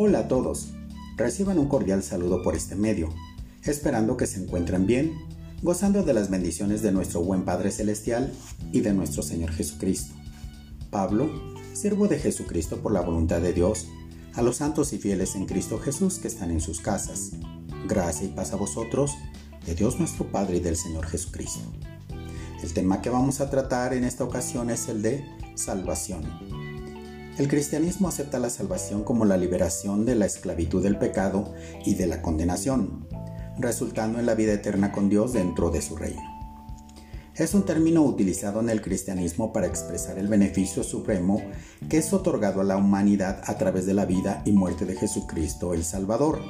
Hola a todos. Reciban un cordial saludo por este medio, esperando que se encuentren bien, gozando de las bendiciones de nuestro buen Padre Celestial y de nuestro Señor Jesucristo. Pablo, siervo de Jesucristo por la voluntad de Dios, a los santos y fieles en Cristo Jesús que están en sus casas. Gracia y paz a vosotros, de Dios nuestro Padre y del Señor Jesucristo. El tema que vamos a tratar en esta ocasión es el de salvación. El cristianismo acepta la salvación como la liberación de la esclavitud del pecado y de la condenación, resultando en la vida eterna con Dios dentro de su reino. Es un término utilizado en el cristianismo para expresar el beneficio supremo que es otorgado a la humanidad a través de la vida y muerte de Jesucristo el Salvador,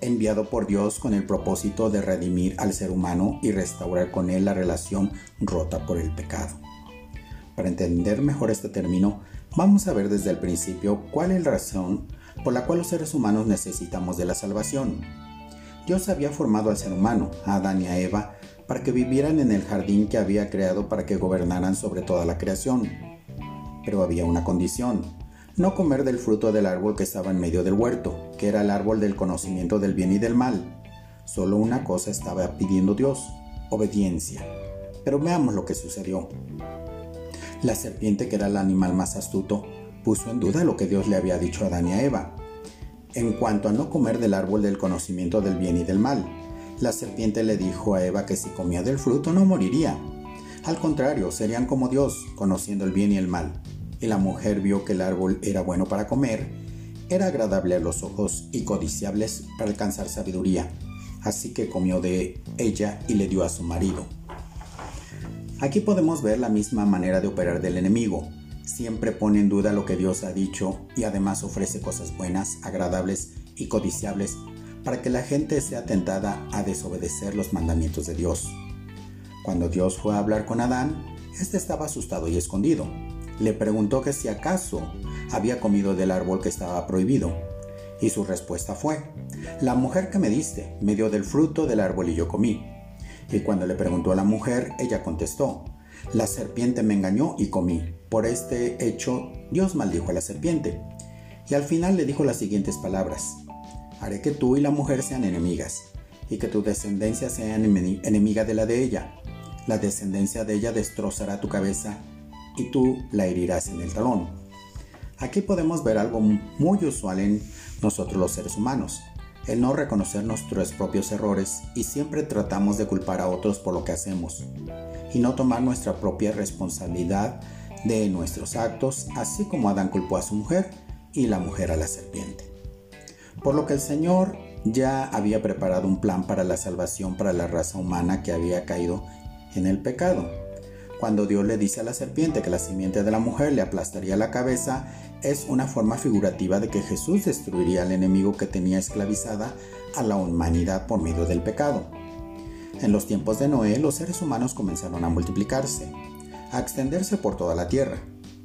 enviado por Dios con el propósito de redimir al ser humano y restaurar con él la relación rota por el pecado. Para entender mejor este término, vamos a ver desde el principio cuál es la razón por la cual los seres humanos necesitamos de la salvación. Dios había formado al ser humano, a Adán y a Eva, para que vivieran en el jardín que había creado para que gobernaran sobre toda la creación. Pero había una condición, no comer del fruto del árbol que estaba en medio del huerto, que era el árbol del conocimiento del bien y del mal. Solo una cosa estaba pidiendo Dios, obediencia. Pero veamos lo que sucedió. La serpiente, que era el animal más astuto, puso en duda lo que Dios le había dicho a Adán y a Eva. En cuanto a no comer del árbol del conocimiento del bien y del mal, la serpiente le dijo a Eva que si comía del fruto no moriría. Al contrario, serían como Dios, conociendo el bien y el mal. Y la mujer vio que el árbol era bueno para comer, era agradable a los ojos y codiciables para alcanzar sabiduría. Así que comió de ella y le dio a su marido. Aquí podemos ver la misma manera de operar del enemigo. Siempre pone en duda lo que Dios ha dicho y además ofrece cosas buenas, agradables y codiciables para que la gente sea tentada a desobedecer los mandamientos de Dios. Cuando Dios fue a hablar con Adán, éste estaba asustado y escondido. Le preguntó que si acaso había comido del árbol que estaba prohibido. Y su respuesta fue, la mujer que me diste me dio del fruto del árbol y yo comí. Y cuando le preguntó a la mujer, ella contestó, la serpiente me engañó y comí. Por este hecho, Dios maldijo a la serpiente. Y al final le dijo las siguientes palabras, haré que tú y la mujer sean enemigas, y que tu descendencia sea enemiga de la de ella. La descendencia de ella destrozará tu cabeza, y tú la herirás en el talón. Aquí podemos ver algo muy usual en nosotros los seres humanos el no reconocer nuestros propios errores y siempre tratamos de culpar a otros por lo que hacemos y no tomar nuestra propia responsabilidad de nuestros actos, así como Adán culpó a su mujer y la mujer a la serpiente. Por lo que el Señor ya había preparado un plan para la salvación para la raza humana que había caído en el pecado. Cuando Dios le dice a la serpiente que la simiente de la mujer le aplastaría la cabeza, es una forma figurativa de que Jesús destruiría al enemigo que tenía esclavizada a la humanidad por medio del pecado. En los tiempos de Noé, los seres humanos comenzaron a multiplicarse, a extenderse por toda la tierra.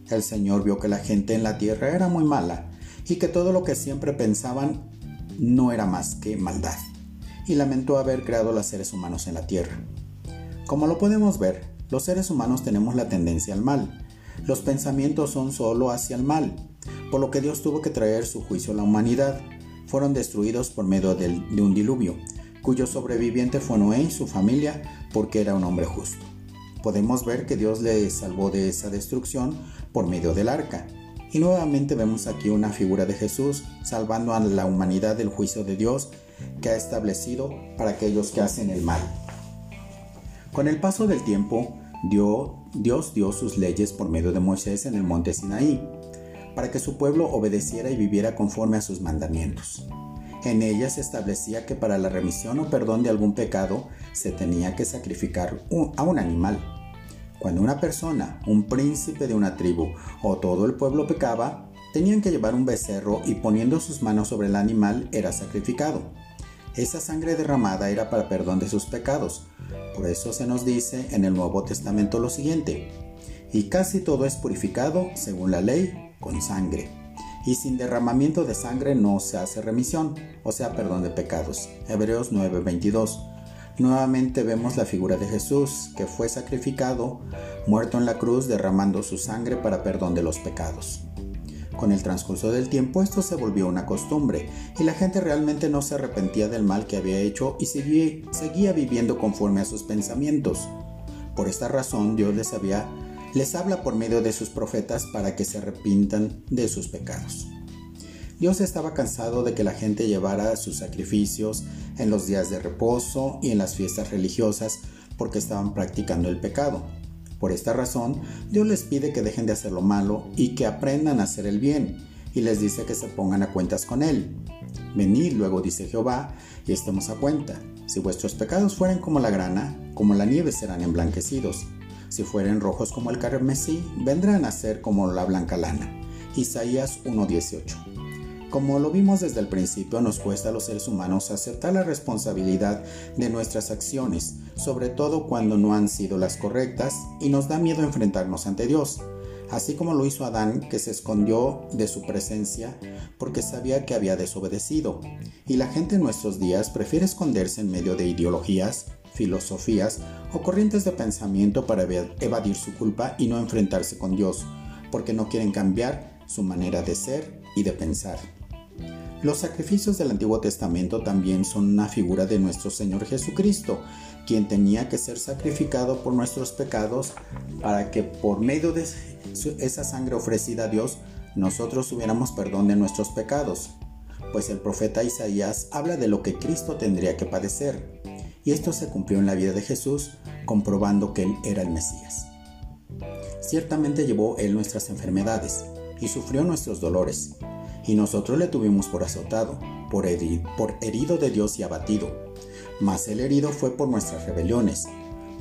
El Señor vio que la gente en la tierra era muy mala y que todo lo que siempre pensaban no era más que maldad, y lamentó haber creado los seres humanos en la tierra. Como lo podemos ver, los seres humanos tenemos la tendencia al mal. Los pensamientos son solo hacia el mal, por lo que Dios tuvo que traer su juicio a la humanidad. Fueron destruidos por medio de un diluvio, cuyo sobreviviente fue Noé y su familia porque era un hombre justo. Podemos ver que Dios le salvó de esa destrucción por medio del arca. Y nuevamente vemos aquí una figura de Jesús salvando a la humanidad del juicio de Dios que ha establecido para aquellos que hacen el mal. Con el paso del tiempo, Dios dio sus leyes por medio de Moisés en el monte Sinaí, para que su pueblo obedeciera y viviera conforme a sus mandamientos. En ellas se establecía que para la remisión o perdón de algún pecado se tenía que sacrificar a un animal. Cuando una persona, un príncipe de una tribu o todo el pueblo pecaba, tenían que llevar un becerro y poniendo sus manos sobre el animal era sacrificado. Esa sangre derramada era para perdón de sus pecados, por eso se nos dice en el Nuevo Testamento lo siguiente, y casi todo es purificado, según la ley, con sangre. Y sin derramamiento de sangre no se hace remisión, o sea, perdón de pecados. Hebreos 9:22. Nuevamente vemos la figura de Jesús, que fue sacrificado, muerto en la cruz, derramando su sangre para perdón de los pecados. Con el transcurso del tiempo esto se volvió una costumbre y la gente realmente no se arrepentía del mal que había hecho y seguía, viviendo conforme a sus pensamientos. Por esta razón Dios les, les habla por medio de sus profetas para que se arrepintan de sus pecados. Dios estaba cansado de que la gente llevara sus sacrificios en los días de reposo y en las fiestas religiosas porque estaban practicando el pecado. Por esta razón, Dios les pide que dejen de hacer lo malo y que aprendan a hacer el bien, y les dice que se pongan a cuentas con Él. Venid, luego dice Jehová, y estemos a cuenta. Si vuestros pecados fueren como la grana, como la nieve serán emblanquecidos. Si fueren rojos como el carmesí, vendrán a ser como la blanca lana. Isaías 1.18 como lo vimos desde el principio, nos cuesta a los seres humanos aceptar la responsabilidad de nuestras acciones, sobre todo cuando no han sido las correctas, y nos da miedo enfrentarnos ante Dios, así como lo hizo Adán, que se escondió de su presencia porque sabía que había desobedecido. Y la gente en nuestros días prefiere esconderse en medio de ideologías, filosofías o corrientes de pensamiento para evadir su culpa y no enfrentarse con Dios, porque no quieren cambiar su manera de ser y de pensar. Los sacrificios del Antiguo Testamento también son una figura de nuestro Señor Jesucristo, quien tenía que ser sacrificado por nuestros pecados para que por medio de esa sangre ofrecida a Dios nosotros tuviéramos perdón de nuestros pecados. Pues el profeta Isaías habla de lo que Cristo tendría que padecer, y esto se cumplió en la vida de Jesús, comprobando que Él era el Mesías. Ciertamente llevó Él nuestras enfermedades y sufrió nuestros dolores y nosotros le tuvimos por azotado, por, por herido de Dios y abatido. Mas el herido fue por nuestras rebeliones,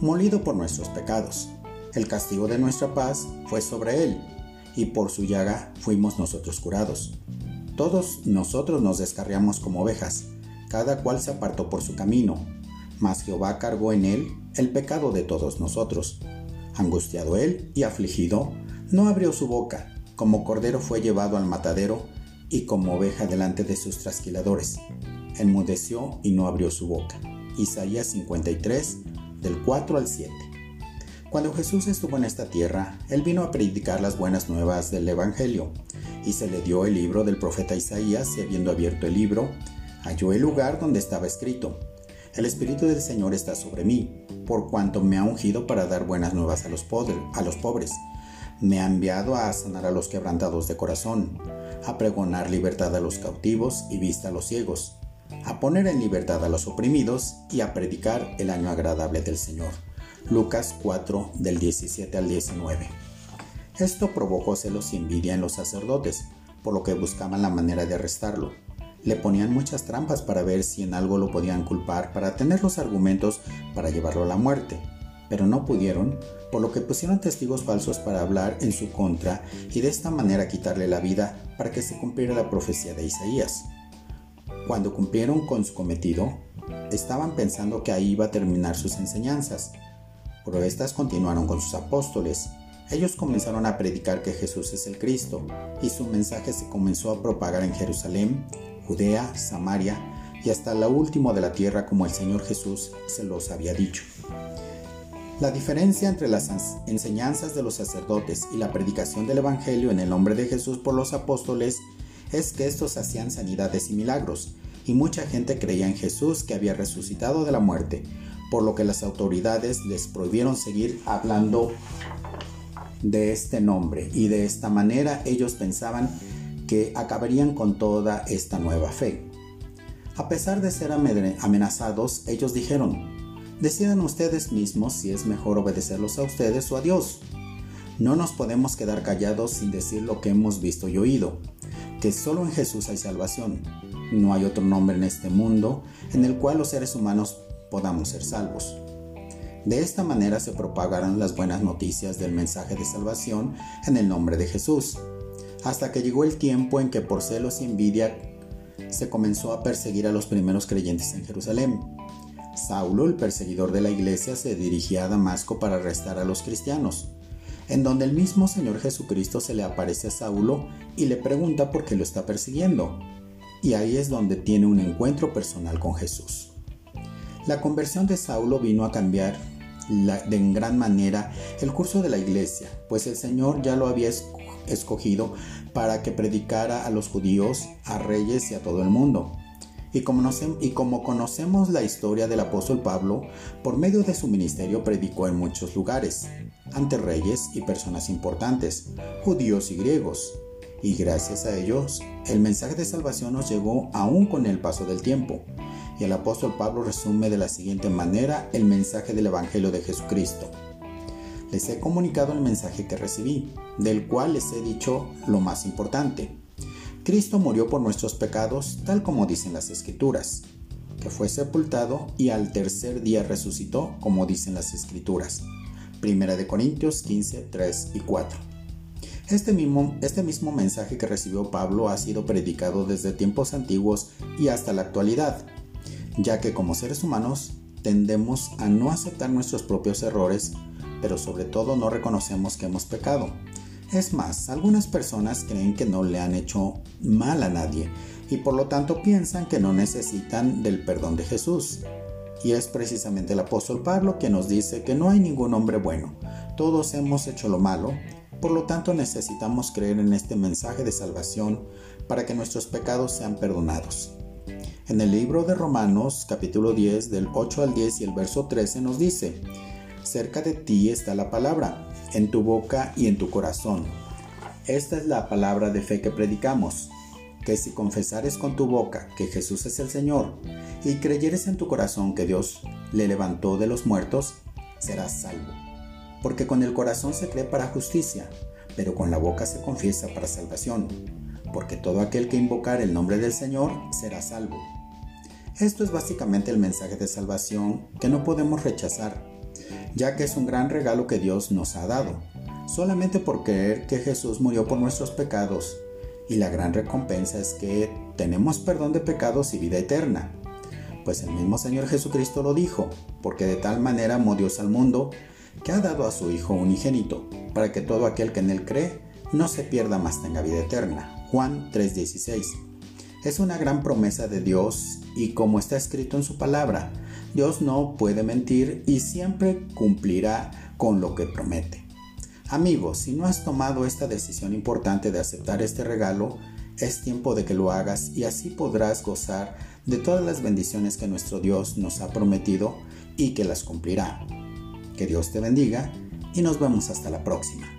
molido por nuestros pecados. El castigo de nuestra paz fue sobre él, y por su llaga fuimos nosotros curados. Todos nosotros nos descarriamos como ovejas, cada cual se apartó por su camino, mas Jehová cargó en él el pecado de todos nosotros. Angustiado él y afligido, no abrió su boca, como cordero fue llevado al matadero, y como oveja delante de sus trasquiladores. Enmudeció y no abrió su boca. Isaías 53, del 4 al 7. Cuando Jesús estuvo en esta tierra, Él vino a predicar las buenas nuevas del Evangelio, y se le dio el libro del profeta Isaías, y habiendo abierto el libro, halló el lugar donde estaba escrito, El Espíritu del Señor está sobre mí, por cuanto me ha ungido para dar buenas nuevas a los, pobres, me ha enviado a sanar a los quebrantados de corazón, a pregonar libertad a los cautivos y vista a los ciegos, a poner en libertad a los oprimidos y a predicar el año agradable del Señor. Lucas 4 del 17 al 19. Esto provocó celos y envidia en los sacerdotes, por lo que buscaban la manera de arrestarlo. Le ponían muchas trampas para ver si en algo lo podían culpar para tener los argumentos para llevarlo a la muerte pero no pudieron, por lo que pusieron testigos falsos para hablar en su contra y de esta manera quitarle la vida para que se cumpliera la profecía de Isaías. Cuando cumplieron con su cometido, estaban pensando que ahí iba a terminar sus enseñanzas, pero estas continuaron con sus apóstoles. Ellos comenzaron a predicar que Jesús es el Cristo, y su mensaje se comenzó a propagar en Jerusalén, Judea, Samaria y hasta lo último de la tierra como el Señor Jesús se los había dicho. La diferencia entre las enseñanzas de los sacerdotes y la predicación del Evangelio en el nombre de Jesús por los apóstoles es que estos hacían sanidades y milagros, y mucha gente creía en Jesús que había resucitado de la muerte, por lo que las autoridades les prohibieron seguir hablando de este nombre, y de esta manera ellos pensaban que acabarían con toda esta nueva fe. A pesar de ser amenazados, ellos dijeron, Decidan ustedes mismos si es mejor obedecerlos a ustedes o a Dios. No nos podemos quedar callados sin decir lo que hemos visto y oído, que solo en Jesús hay salvación. No hay otro nombre en este mundo en el cual los seres humanos podamos ser salvos. De esta manera se propagaron las buenas noticias del mensaje de salvación en el nombre de Jesús, hasta que llegó el tiempo en que por celos y envidia se comenzó a perseguir a los primeros creyentes en Jerusalén. Saulo, el perseguidor de la iglesia, se dirigía a Damasco para arrestar a los cristianos, en donde el mismo Señor Jesucristo se le aparece a Saulo y le pregunta por qué lo está persiguiendo. Y ahí es donde tiene un encuentro personal con Jesús. La conversión de Saulo vino a cambiar de en gran manera el curso de la iglesia, pues el Señor ya lo había escogido para que predicara a los judíos, a reyes y a todo el mundo. Y como, conocemos la historia del apóstol Pablo, por medio de su ministerio predicó en muchos lugares, ante reyes y personas importantes, judíos y griegos. Y gracias a ellos, el mensaje de salvación nos llegó aún con el paso del tiempo. Y el apóstol Pablo resume de la siguiente manera el mensaje del Evangelio de Jesucristo. Les he comunicado el mensaje que recibí, del cual les he dicho lo más importante. Cristo murió por nuestros pecados, tal como dicen las Escrituras, que fue sepultado y al tercer día resucitó, como dicen las Escrituras. Primera de Corintios 15, 3 y 4. Este mismo, este mismo mensaje que recibió Pablo ha sido predicado desde tiempos antiguos y hasta la actualidad, ya que como seres humanos tendemos a no aceptar nuestros propios errores, pero sobre todo no reconocemos que hemos pecado. Es más, algunas personas creen que no le han hecho mal a nadie y por lo tanto piensan que no necesitan del perdón de Jesús. Y es precisamente el apóstol Pablo que nos dice que no hay ningún hombre bueno, todos hemos hecho lo malo, por lo tanto necesitamos creer en este mensaje de salvación para que nuestros pecados sean perdonados. En el libro de Romanos capítulo 10 del 8 al 10 y el verso 13 nos dice, cerca de ti está la palabra, en tu boca y en tu corazón. Esta es la palabra de fe que predicamos que si confesares con tu boca que Jesús es el Señor y creyeres en tu corazón que Dios le levantó de los muertos, serás salvo. Porque con el corazón se cree para justicia, pero con la boca se confiesa para salvación. Porque todo aquel que invocar el nombre del Señor será salvo. Esto es básicamente el mensaje de salvación que no podemos rechazar, ya que es un gran regalo que Dios nos ha dado, solamente por creer que Jesús murió por nuestros pecados y la gran recompensa es que tenemos perdón de pecados y vida eterna. Pues el mismo Señor Jesucristo lo dijo, porque de tal manera amó Dios al mundo, que ha dado a su Hijo unigénito, para que todo aquel que en él cree no se pierda más tenga vida eterna. Juan 3:16. Es una gran promesa de Dios y como está escrito en su palabra, Dios no puede mentir y siempre cumplirá con lo que promete. Amigos, si no has tomado esta decisión importante de aceptar este regalo, es tiempo de que lo hagas y así podrás gozar de todas las bendiciones que nuestro Dios nos ha prometido y que las cumplirá. Que Dios te bendiga y nos vemos hasta la próxima.